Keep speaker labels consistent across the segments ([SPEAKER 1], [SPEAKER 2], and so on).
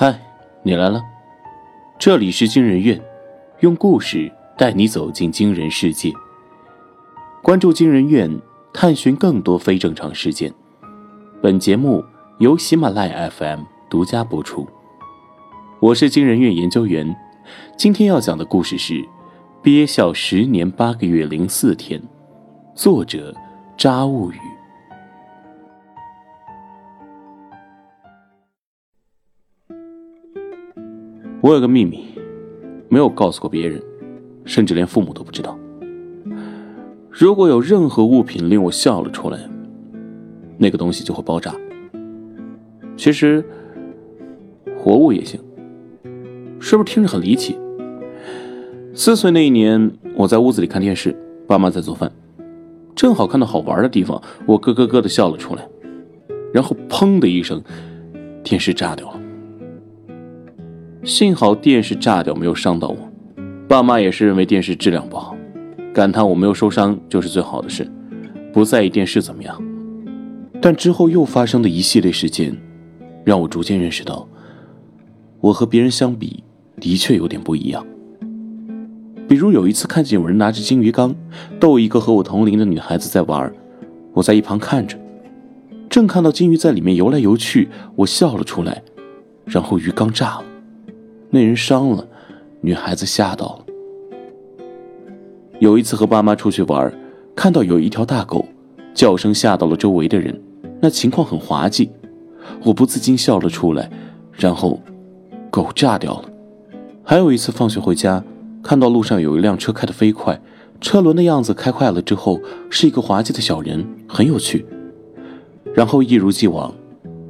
[SPEAKER 1] 嗨，你来了，这里是惊人院，用故事带你走进惊人世界。关注惊人院，探寻更多非正常事件。本节目由喜马拉雅 FM 独家播出。我是惊人院研究员，今天要讲的故事是《憋笑十年八个月零四天》，作者扎物语。我有个秘密，没有告诉过别人，甚至连父母都不知道。如果有任何物品令我笑了出来，那个东西就会爆炸。其实，活物也行。是不是听着很离奇？四岁那一年，我在屋子里看电视，爸妈在做饭，正好看到好玩的地方，我咯咯咯的笑了出来，然后砰的一声，电视炸掉了。幸好电视炸掉没有伤到我，爸妈也是认为电视质量不好，感叹我没有受伤就是最好的事，不在意电视怎么样。但之后又发生的一系列事件，让我逐渐认识到，我和别人相比的确有点不一样。比如有一次看见有人拿着金鱼缸逗一个和我同龄的女孩子在玩，我在一旁看着，正看到金鱼在里面游来游去，我笑了出来，然后鱼缸炸了。那人伤了，女孩子吓到了。有一次和爸妈出去玩，看到有一条大狗，叫声吓到了周围的人，那情况很滑稽，我不自禁笑了出来，然后，狗炸掉了。还有一次放学回家，看到路上有一辆车开得飞快，车轮的样子开快了之后是一个滑稽的小人，很有趣。然后一如既往，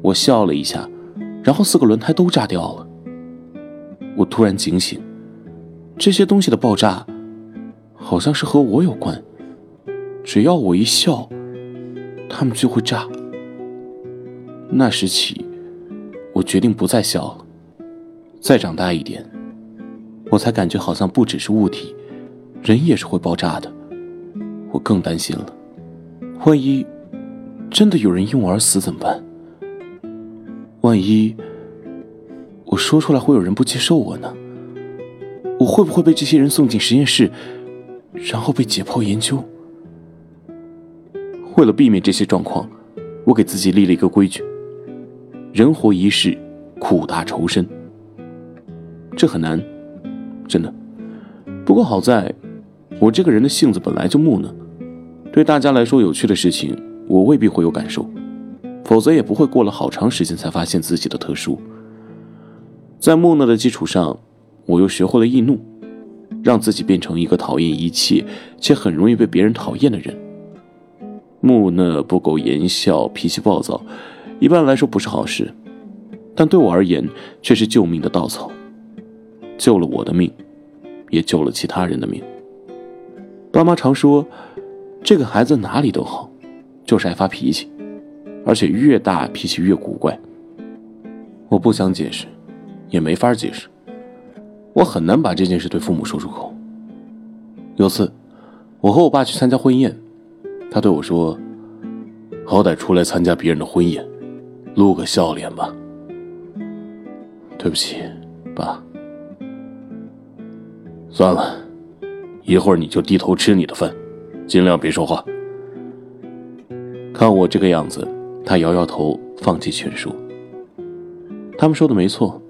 [SPEAKER 1] 我笑了一下，然后四个轮胎都炸掉了。我突然警醒，这些东西的爆炸，好像是和我有关。只要我一笑，他们就会炸。那时起，我决定不再笑了。再长大一点，我才感觉好像不只是物体，人也是会爆炸的。我更担心了，万一真的有人因我而死怎么办？万一……我说出来会有人不接受我呢？我会不会被这些人送进实验室，然后被解剖研究？为了避免这些状况，我给自己立了一个规矩：人活一世，苦大仇深。这很难，真的。不过好在，我这个人的性子本来就木讷，对大家来说有趣的事情，我未必会有感受，否则也不会过了好长时间才发现自己的特殊。在木讷的基础上，我又学会了易怒，让自己变成一个讨厌一切且很容易被别人讨厌的人。木讷、不苟言笑、脾气暴躁，一般来说不是好事，但对我而言却是救命的稻草，救了我的命，也救了其他人的命。爸妈常说，这个孩子哪里都好，就是爱发脾气，而且越大脾气越古怪。我不想解释。也没法解释，我很难把这件事对父母说出口。有次，我和我爸去参加婚宴，他对我说：“好歹出来参加别人的婚宴，露个笑脸吧。”对不起，爸。算了，一会儿你就低头吃你的饭，尽量别说话。看我这个样子，他摇摇头，放弃劝说。他们说的没错。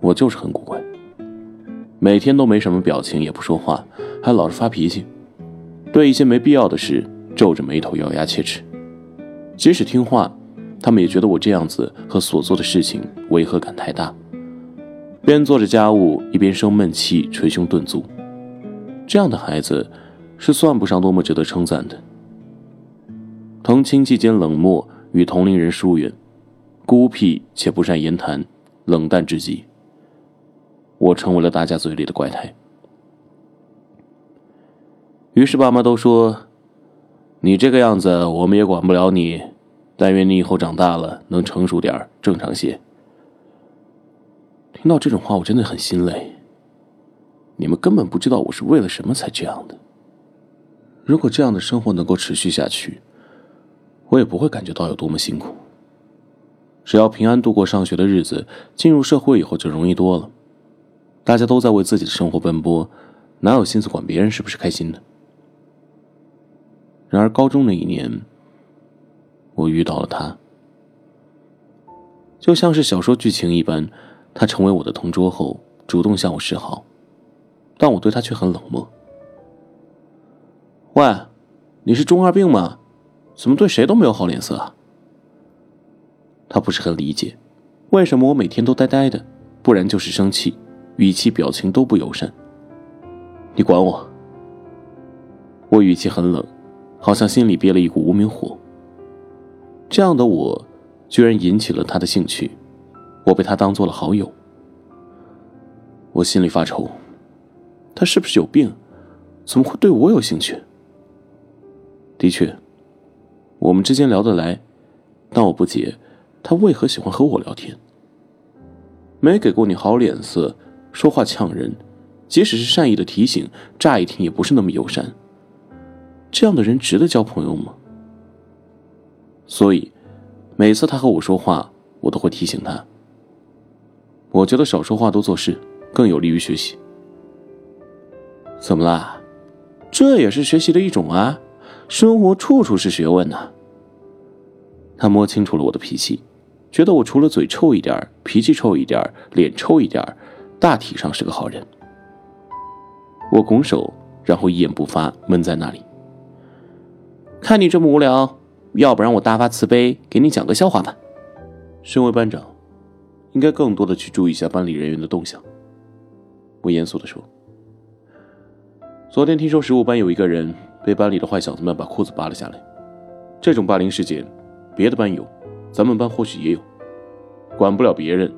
[SPEAKER 1] 我就是很古怪，每天都没什么表情，也不说话，还老是发脾气，对一些没必要的事皱着眉头，咬牙切齿。即使听话，他们也觉得我这样子和所做的事情违和感太大，边做着家务一边生闷气，捶胸顿足。这样的孩子是算不上多么值得称赞的。同亲戚间冷漠，与同龄人疏远，孤僻且不善言谈，冷淡至极。我成为了大家嘴里的怪胎，于是爸妈都说：“你这个样子，我们也管不了你。但愿你以后长大了能成熟点正常些。”听到这种话，我真的很心累。你们根本不知道我是为了什么才这样的。如果这样的生活能够持续下去，我也不会感觉到有多么辛苦。只要平安度过上学的日子，进入社会以后就容易多了。大家都在为自己的生活奔波，哪有心思管别人是不是开心的？然而高中那一年，我遇到了他，就像是小说剧情一般，他成为我的同桌后，主动向我示好，但我对他却很冷漠。喂，你是中二病吗？怎么对谁都没有好脸色啊？他不是很理解，为什么我每天都呆呆的，不然就是生气，语气表情都不友善。你管我？我语气很冷，好像心里憋了一股无名火。这样的我，居然引起了他的兴趣，我被他当做了好友。我心里发愁，他是不是有病？怎么会对我有兴趣？的确，我们之间聊得来，但我不解他为何喜欢和我聊天。没给过你好脸色，说话呛人，即使是善意的提醒，乍一听也不是那么友善。这样的人值得交朋友吗？所以，每次他和我说话，我都会提醒他。我觉得少说话多做事，更有利于学习。怎么啦？这也是学习的一种啊。生活处处是学问呐。他摸清楚了我的脾气，觉得我除了嘴臭一点脾气臭一点脸臭一点大体上是个好人。我拱手，然后一言不发，闷在那里。看你这么无聊，要不然我大发慈悲给你讲个笑话吧。身为班长，应该更多的去注意一下班里人员的动向。我严肃的说：“昨天听说食物班有一个人。”被班里的坏小子们把裤子扒了下来，这种霸凌事件，别的班有，咱们班或许也有。管不了别人，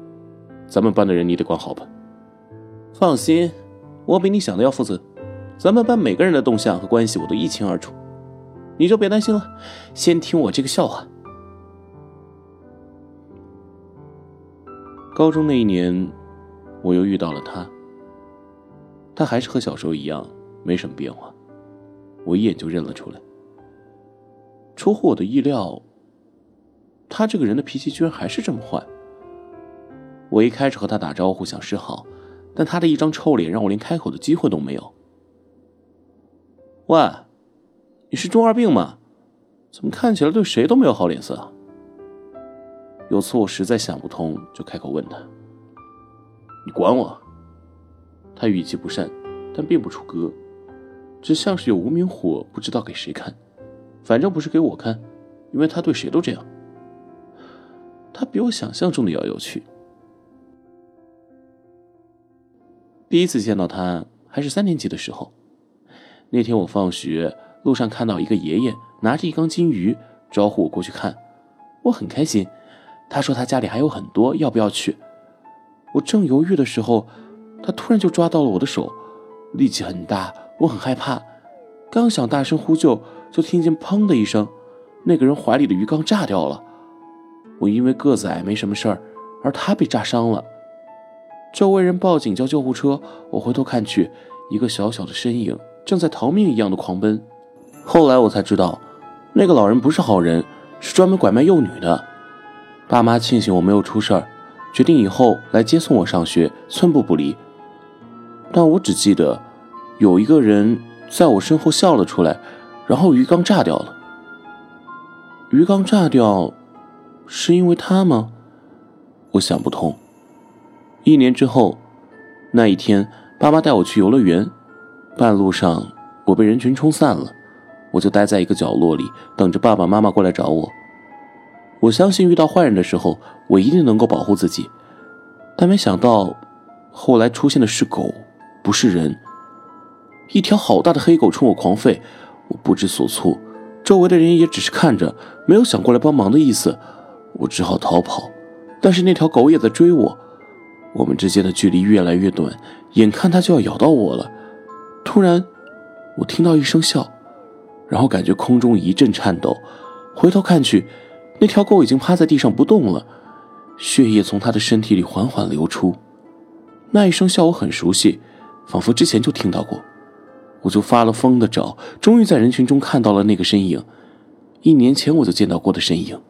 [SPEAKER 1] 咱们班的人你得管好吧？放心，我比你想的要负责，咱们班每个人的动向和关系我都一清二楚，你就别担心了。先听我这个笑话。高中那一年，我又遇到了他，他还是和小时候一样，没什么变化。我一眼就认了出来。出乎我的意料，他这个人的脾气居然还是这么坏。我一开始和他打招呼想示好，但他的一张臭脸让我连开口的机会都没有。喂，你是中二病吗？怎么看起来对谁都没有好脸色？有次我实在想不通，就开口问他：“你管我？”他语气不善，但并不出格。只像是有无名火，不知道给谁看，反正不是给我看，因为他对谁都这样。他比我想象中的要有趣。第一次见到他还是三年级的时候，那天我放学路上看到一个爷爷拿着一缸金鱼，招呼我过去看，我很开心。他说他家里还有很多，要不要去？我正犹豫的时候，他突然就抓到了我的手，力气很大。我很害怕，刚想大声呼救，就听见“砰”的一声，那个人怀里的鱼缸炸掉了。我因为个子矮没什么事儿，而他被炸伤了。周围人报警叫救护车，我回头看去，一个小小的身影正在逃命一样的狂奔。后来我才知道，那个老人不是好人，是专门拐卖幼女的。爸妈庆幸我没有出事儿，决定以后来接送我上学，寸步不离。但我只记得。有一个人在我身后笑了出来，然后鱼缸炸掉了。鱼缸炸掉，是因为他吗？我想不通。一年之后，那一天，爸妈带我去游乐园，半路上我被人群冲散了，我就待在一个角落里，等着爸爸妈妈过来找我。我相信遇到坏人的时候，我一定能够保护自己，但没想到，后来出现的是狗，不是人。一条好大的黑狗冲我狂吠，我不知所措，周围的人也只是看着，没有想过来帮忙的意思，我只好逃跑。但是那条狗也在追我，我们之间的距离越来越短，眼看它就要咬到我了。突然，我听到一声笑，然后感觉空中一阵颤抖，回头看去，那条狗已经趴在地上不动了，血液从它的身体里缓缓流出。那一声笑我很熟悉，仿佛之前就听到过。我就发了疯的找，终于在人群中看到了那个身影，一年前我就见到过的身影。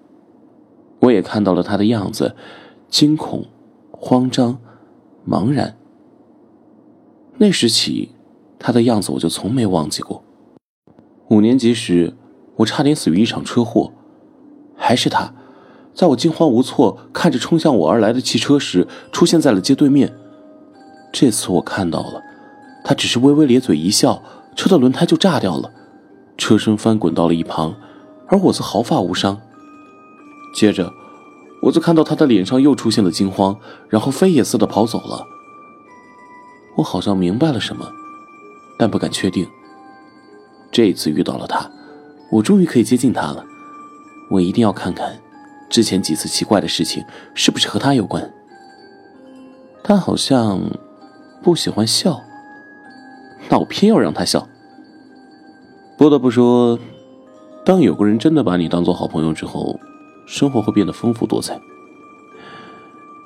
[SPEAKER 1] 我也看到了他的样子，惊恐、慌张、茫然。那时起，他的样子我就从没忘记过。五年级时，我差点死于一场车祸，还是他，在我惊慌无措看着冲向我而来的汽车时，出现在了街对面。这次我看到了，他只是微微咧嘴一笑，车的轮胎就炸掉了，车身翻滚到了一旁，而我则毫发无伤。接着，我就看到他的脸上又出现了惊慌，然后飞也似的跑走了。我好像明白了什么，但不敢确定。这一次遇到了他，我终于可以接近他了。我一定要看看，之前几次奇怪的事情是不是和他有关。他好像不喜欢笑，那我偏要让他笑。不得不说，当有个人真的把你当做好朋友之后，生活会变得丰富多彩。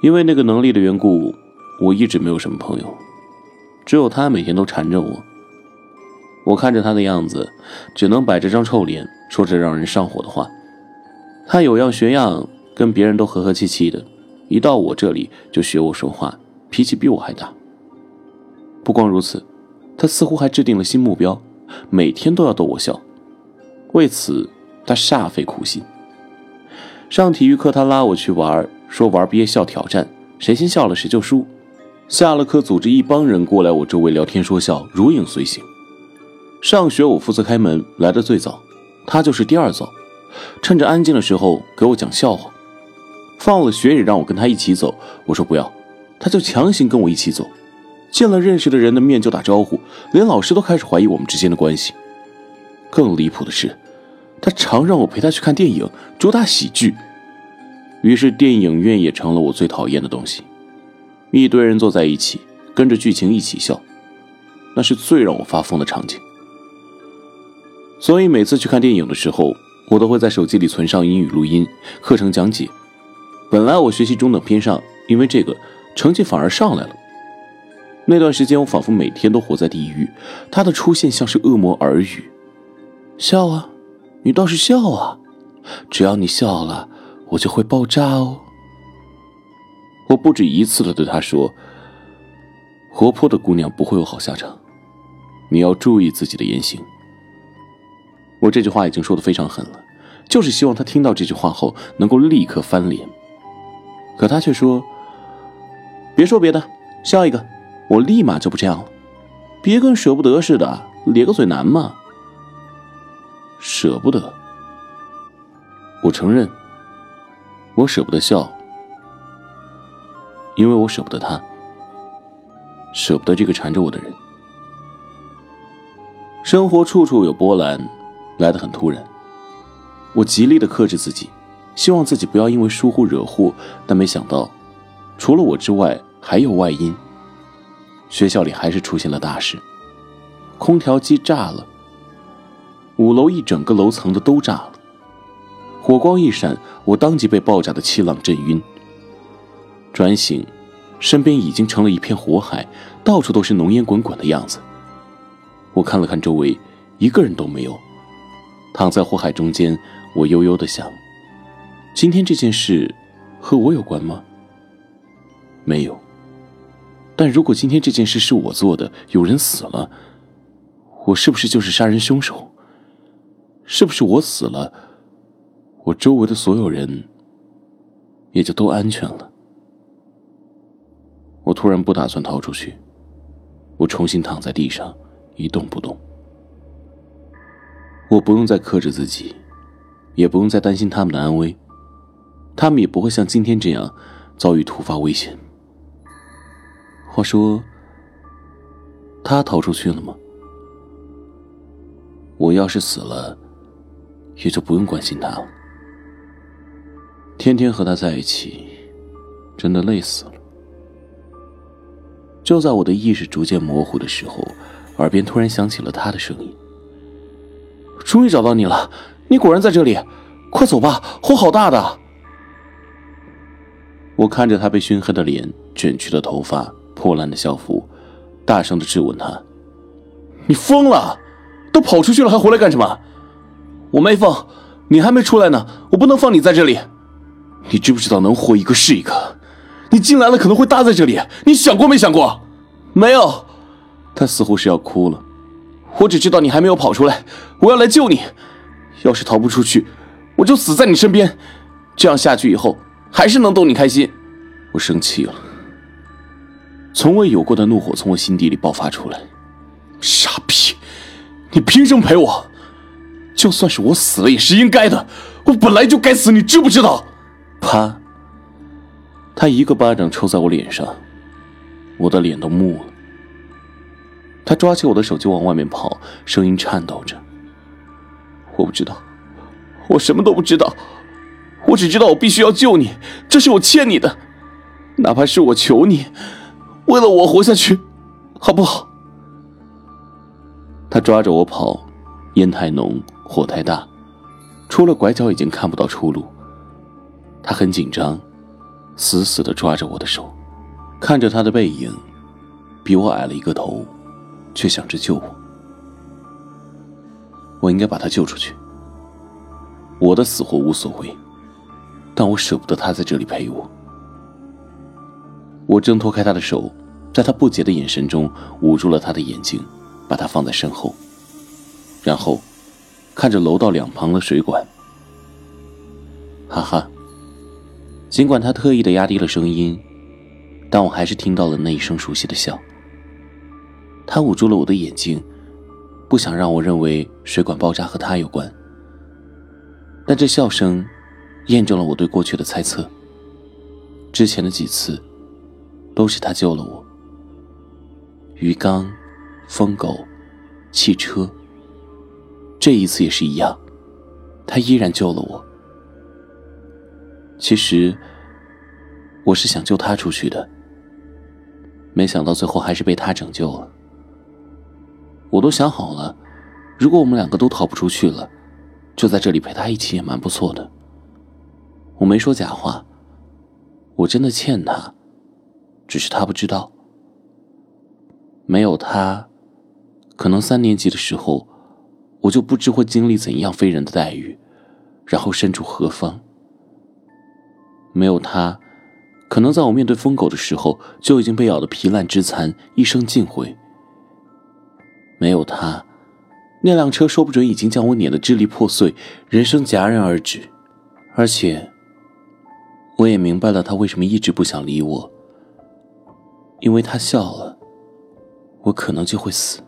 [SPEAKER 1] 因为那个能力的缘故，我一直没有什么朋友。只有他每天都缠着我，我看着他的样子，只能摆着张臭脸，说着让人上火的话。他有样学样，跟别人都和和气气的，一到我这里就学我说话，脾气比我还大。不光如此，他似乎还制定了新目标，每天都要逗我笑。为此，他煞费苦心。上体育课，他拉我去玩，说玩憋笑挑战，谁先笑了谁就输。下了课，组织一帮人过来我周围聊天说笑，如影随形。上学我负责开门，来的最早，他就是第二早。趁着安静的时候给我讲笑话。放了学也让我跟他一起走，我说不要，他就强行跟我一起走。见了认识的人的面就打招呼，连老师都开始怀疑我们之间的关系。更离谱的是，他常让我陪他去看电影，主打喜剧。于是电影院也成了我最讨厌的东西。一堆人坐在一起，跟着剧情一起笑，那是最让我发疯的场景。所以每次去看电影的时候，我都会在手机里存上英语录音、课程讲解。本来我学习中等偏上，因为这个成绩反而上来了。那段时间，我仿佛每天都活在地狱。他的出现像是恶魔耳语：“笑啊，你倒是笑啊！只要你笑了，我就会爆炸哦。”我不止一次的对他说：“活泼的姑娘不会有好下场，你要注意自己的言行。”我这句话已经说的非常狠了，就是希望他听到这句话后能够立刻翻脸。可他却说：“别说别的，笑一个，我立马就不这样了。别跟舍不得似的，咧个嘴难吗？”舍不得，我承认，我舍不得笑。因为我舍不得他，舍不得这个缠着我的人。生活处处有波澜，来得很突然。我极力的克制自己，希望自己不要因为疏忽惹祸，但没想到，除了我之外还有外因。学校里还是出现了大事，空调机炸了，五楼一整个楼层的都炸了，火光一闪，我当即被爆炸的气浪震晕。转醒，身边已经成了一片火海，到处都是浓烟滚滚的样子。我看了看周围，一个人都没有。躺在火海中间，我悠悠的想：今天这件事和我有关吗？没有。但如果今天这件事是我做的，有人死了，我是不是就是杀人凶手？是不是我死了，我周围的所有人也就都安全了？我突然不打算逃出去，我重新躺在地上，一动不动。我不用再克制自己，也不用再担心他们的安危，他们也不会像今天这样遭遇突发危险。话说，他逃出去了吗？我要是死了，也就不用关心他了。天天和他在一起，真的累死了。就在我的意识逐渐模糊的时候，耳边突然响起了他的声音：“终于找到你了，你果然在这里，快走吧，火好大的！”我看着他被熏黑的脸、卷曲的头发、破烂的校服，大声的质问他：“你疯了？都跑出去了，还回来干什么？”“我没疯，你还没出来呢，我不能放你在这里。”你知不知道能活一个是一个？你进来了可能会搭在这里，你想过没想过？
[SPEAKER 2] 没有。
[SPEAKER 1] 他似乎是要哭了。我只知道你还没有跑出来，我要来救你。要是逃不出去，我就死在你身边。这样下去以后，还是能逗你开心。我生气了，从未有过的怒火从我心底里爆发出来。傻逼，你凭什么陪我？就算是我死了也是应该的，我本来就该死，你知不知道？啪！他一个巴掌抽在我脸上，我的脸都木了。他抓起我的手就往外面跑，声音颤抖着。我不知道，我什么都不知道，我只知道我必须要救你，这是我欠你的，哪怕是我求你，为了我活下去，好不好？他抓着我跑，烟太浓，火太大，出了拐角已经看不到出路。他很紧张，死死的抓着我的手，看着他的背影，比我矮了一个头。却想着救我，我应该把他救出去。我的死活无所谓，但我舍不得他在这里陪我。我挣脱开他的手，在他不解的眼神中捂住了他的眼睛，把他放在身后，然后看着楼道两旁的水管，哈哈。尽管他特意的压低了声音，但我还是听到了那一声熟悉的笑。他捂住了我的眼睛，不想让我认为水管爆炸和他有关。但这笑声，验证了我对过去的猜测。之前的几次，都是他救了我。鱼缸、疯狗、汽车，这一次也是一样，他依然救了我。其实，我是想救他出去的，没想到最后还是被他拯救了。我都想好了，如果我们两个都逃不出去了，就在这里陪他一起也蛮不错的。我没说假话，我真的欠他，只是他不知道。没有他，可能三年级的时候，我就不知会经历怎样非人的待遇，然后身处何方。没有他，可能在我面对疯狗的时候，就已经被咬得皮烂肢残，一生尽毁。没有他，那辆车说不准已经将我碾得支离破碎，人生戛然而止。而且，我也明白了他为什么一直不想理我，因为他笑了，我可能就会死。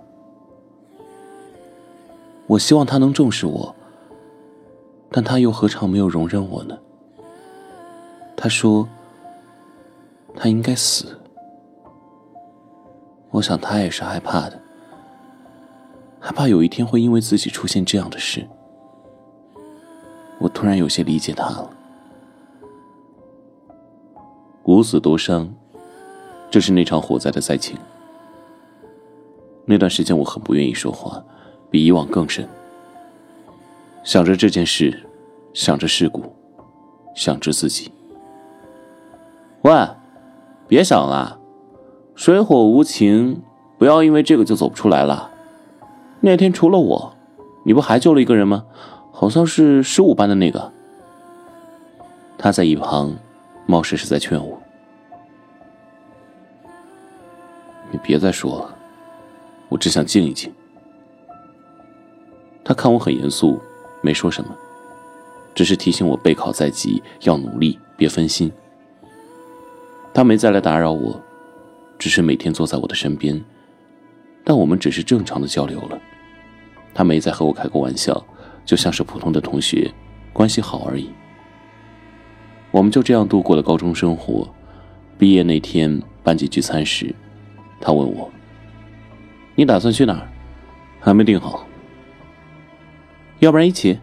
[SPEAKER 1] 我希望他能重视我，但他又何尝没有容忍我呢？他说，他应该死。我想他也是害怕的。害怕有一天会因为自己出现这样的事，我突然有些理解他了。五死多伤，这是那场火灾的灾情。那段时间我很不愿意说话，比以往更深。想着这件事，想着事故，想着自己。喂，别想了，水火无情，不要因为这个就走不出来了。那天除了我，你不还救了一个人吗？好像是十五班的那个。他在一旁，貌似是在劝我。你别再说了，我只想静一静。他看我很严肃，没说什么，只是提醒我备考在即，要努力，别分心。他没再来打扰我，只是每天坐在我的身边，但我们只是正常的交流了。他没再和我开过玩笑，就像是普通的同学，关系好而已。我们就这样度过了高中生活。毕业那天，班级聚餐时，他问我：“你打算去哪儿？”还没定好。要不然一起？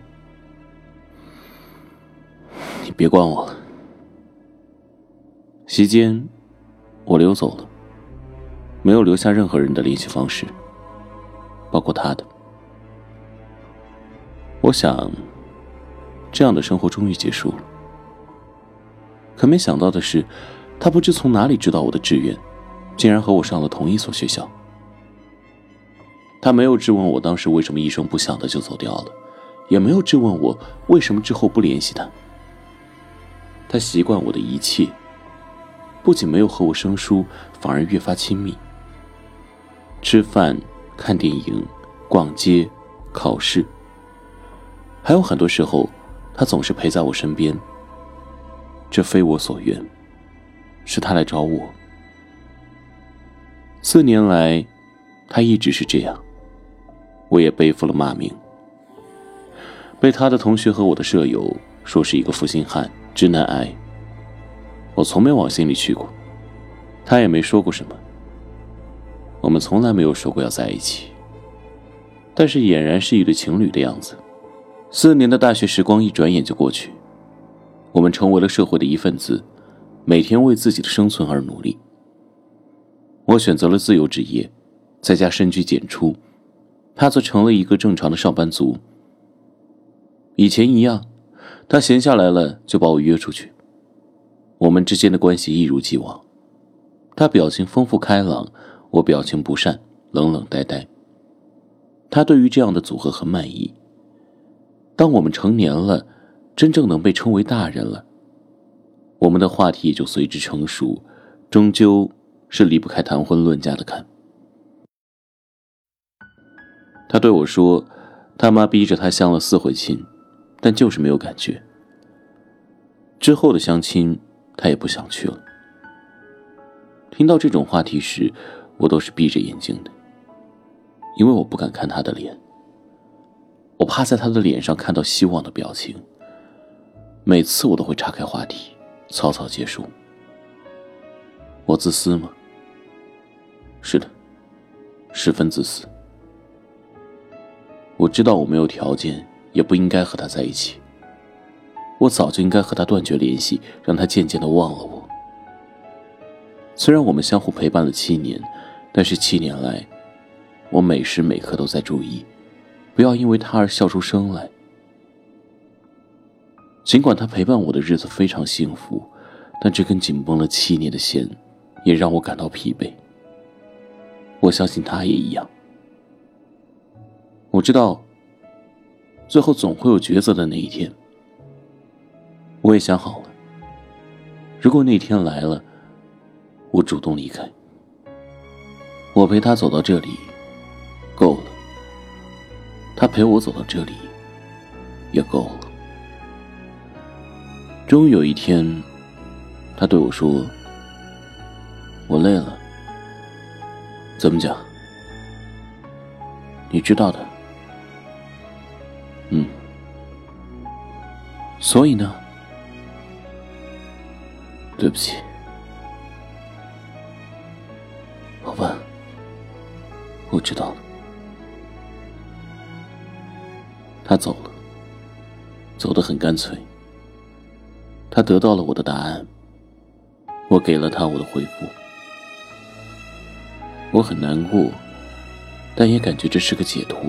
[SPEAKER 1] 你别管我了。席间，我溜走了，没有留下任何人的联系方式，包括他的。我想，这样的生活终于结束了。可没想到的是，他不知从哪里知道我的志愿，竟然和我上了同一所学校。他没有质问我当时为什么一声不响的就走掉了，也没有质问我为什么之后不联系他。他习惯我的一切，不仅没有和我生疏，反而越发亲密。吃饭、看电影、逛街、考试，还有很多时候，他总是陪在我身边。这非我所愿，是他来找我。四年来，他一直是这样，我也背负了骂名，被他的同学和我的舍友说是一个负心汉。直男癌，我从没往心里去过，他也没说过什么。我们从来没有说过要在一起，但是俨然是一对情侣的样子。四年的大学时光一转眼就过去，我们成为了社会的一份子，每天为自己的生存而努力。我选择了自由职业，在家深居简出，他则成了一个正常的上班族。以前一样。他闲下来了，就把我约出去。我们之间的关系一如既往。他表情丰富开朗，我表情不善，冷冷呆呆。他对于这样的组合很满意。当我们成年了，真正能被称为大人了，我们的话题也就随之成熟，终究是离不开谈婚论嫁的坎。他对我说：“他妈逼着他相了四回亲。”但就是没有感觉。之后的相亲，他也不想去了。听到这种话题时，我都是闭着眼睛的，因为我不敢看他的脸。我怕在他的脸上看到希望的表情。每次我都会岔开话题，草草结束。我自私吗？是的，十分自私。我知道我没有条件。也不应该和他在一起。我早就应该和他断绝联系，让他渐渐的忘了我。虽然我们相互陪伴了七年，但是七年来，我每时每刻都在注意，不要因为他而笑出声来。尽管他陪伴我的日子非常幸福，但这根紧绷了七年的弦，也让我感到疲惫。我相信他也一样。我知道。最后总会有抉择的那一天。我也想好了，如果那天来了，我主动离开，我陪他走到这里，够了。他陪我走到这里，也够了。终于有一天，他对我说：“我累了。”怎么讲？你知道的。嗯，所以呢？对不起，好吧，我知道了。他走了，走得很干脆。他得到了我的答案，我给了他我的回复。我很难过，但也感觉这是个解脱。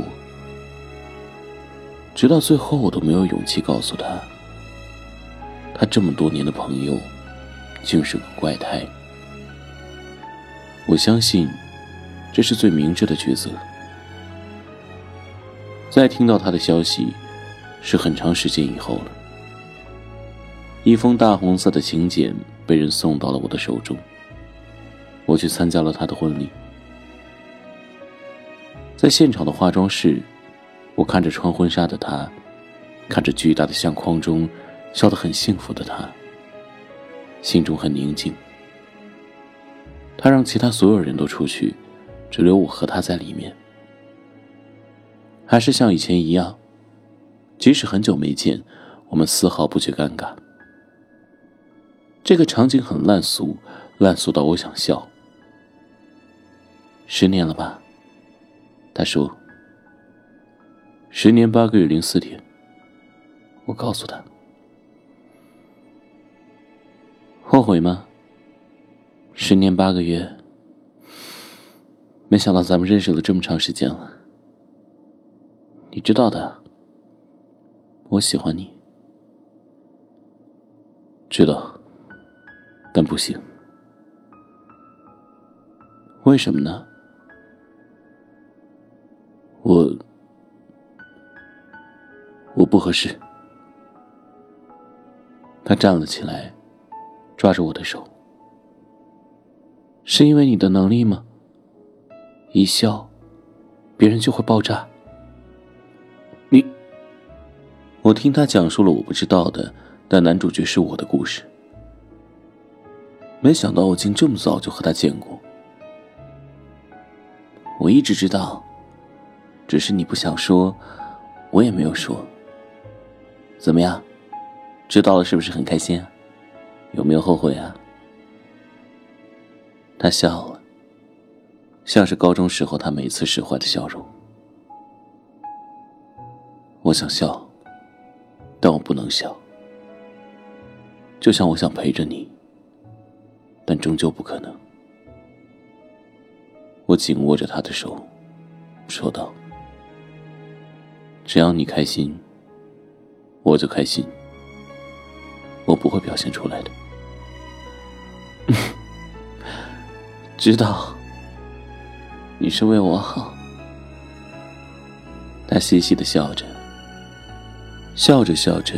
[SPEAKER 1] 直到最后，我都没有勇气告诉他，他这么多年的朋友，竟是个怪胎。我相信，这是最明智的抉择。再听到他的消息，是很长时间以后了。一封大红色的请柬被人送到了我的手中。我去参加了他的婚礼，在现场的化妆室。我看着穿婚纱的他，看着巨大的相框中笑得很幸福的他，心中很宁静。他让其他所有人都出去，只留我和他在里面。还是像以前一样，即使很久没见，我们丝毫不觉尴尬。这个场景很烂俗，烂俗到我想笑。十年了吧？他说。十年八个月零四天，我告诉他，后悔吗？十年八个月，没想到咱们认识了这么长时间了。你知道的，我喜欢你，知道，但不行。为什么呢？我。我不合适。他站了起来，抓着我的手。是因为你的能力吗？一笑，别人就会爆炸。你，我听他讲述了我不知道的，但男主角是我的故事。没想到我竟这么早就和他见过。我一直知道，只是你不想说，我也没有说。怎么样？知道了是不是很开心啊？有没有后悔啊？他笑了，像是高中时候他每次使坏的笑容。我想笑，但我不能笑。就像我想陪着你，但终究不可能。我紧握着他的手，说道：“只要你开心，我就开心。我不会表现出来的。知道，你是为我好。”他嘻嘻的笑着，笑着笑着，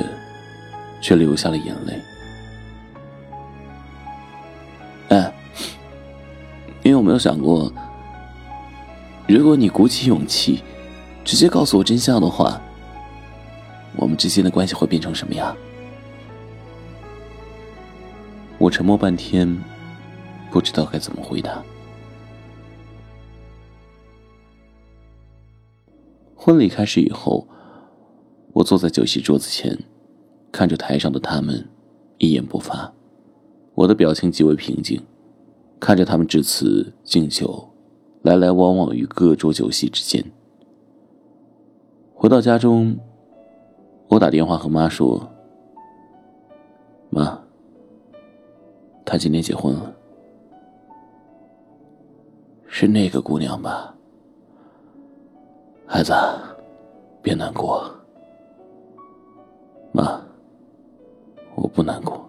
[SPEAKER 1] 却流下了眼泪。哎，你有没有想过？如果你鼓起勇气，直接告诉我真相的话，我们之间的关系会变成什么样？我沉默半天，不知道该怎么回答。婚礼开始以后，我坐在酒席桌子前，看着台上的他们，一言不发，我的表情极为平静，看着他们致辞敬酒。来来往往于各桌酒席之间。回到家中，我打电话和妈说：“妈，他今天结婚了，是那个姑娘吧？孩子，别难过。妈，我不难过，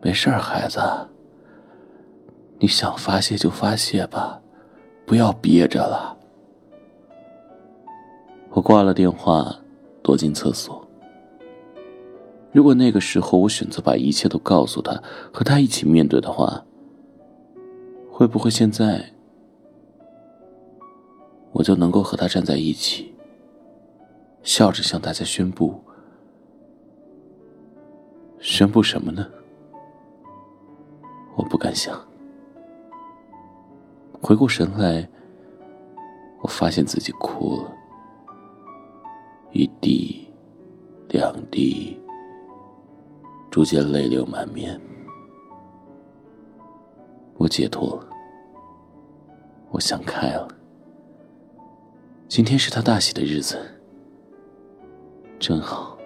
[SPEAKER 1] 没事儿，孩子。”你想发泄就发泄吧，不要憋着了。我挂了电话，躲进厕所。如果那个时候我选择把一切都告诉他，和他一起面对的话，会不会现在我就能够和他站在一起，笑着向大家宣布？宣布什么呢？我不敢想。回过神来，我发现自己哭了，一滴，两滴，逐渐泪流满面。我解脱了，我想开了。今天是他大喜的日子，真好。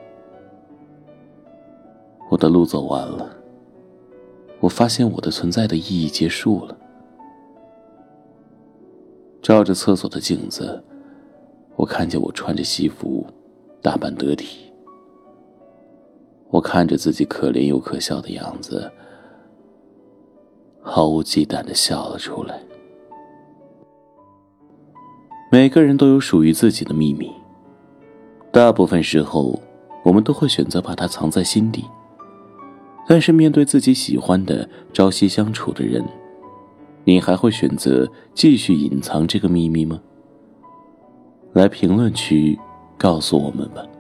[SPEAKER 1] 我的路走完了，我发现我的存在的意义结束了。照着厕所的镜子，我看见我穿着西服，打扮得体。我看着自己可怜又可笑的样子，毫无忌惮的笑了出来。每个人都有属于自己的秘密，大部分时候，我们都会选择把它藏在心底。但是，面对自己喜欢的、朝夕相处的人。你还会选择继续隐藏这个秘密吗？来评论区告诉我们吧。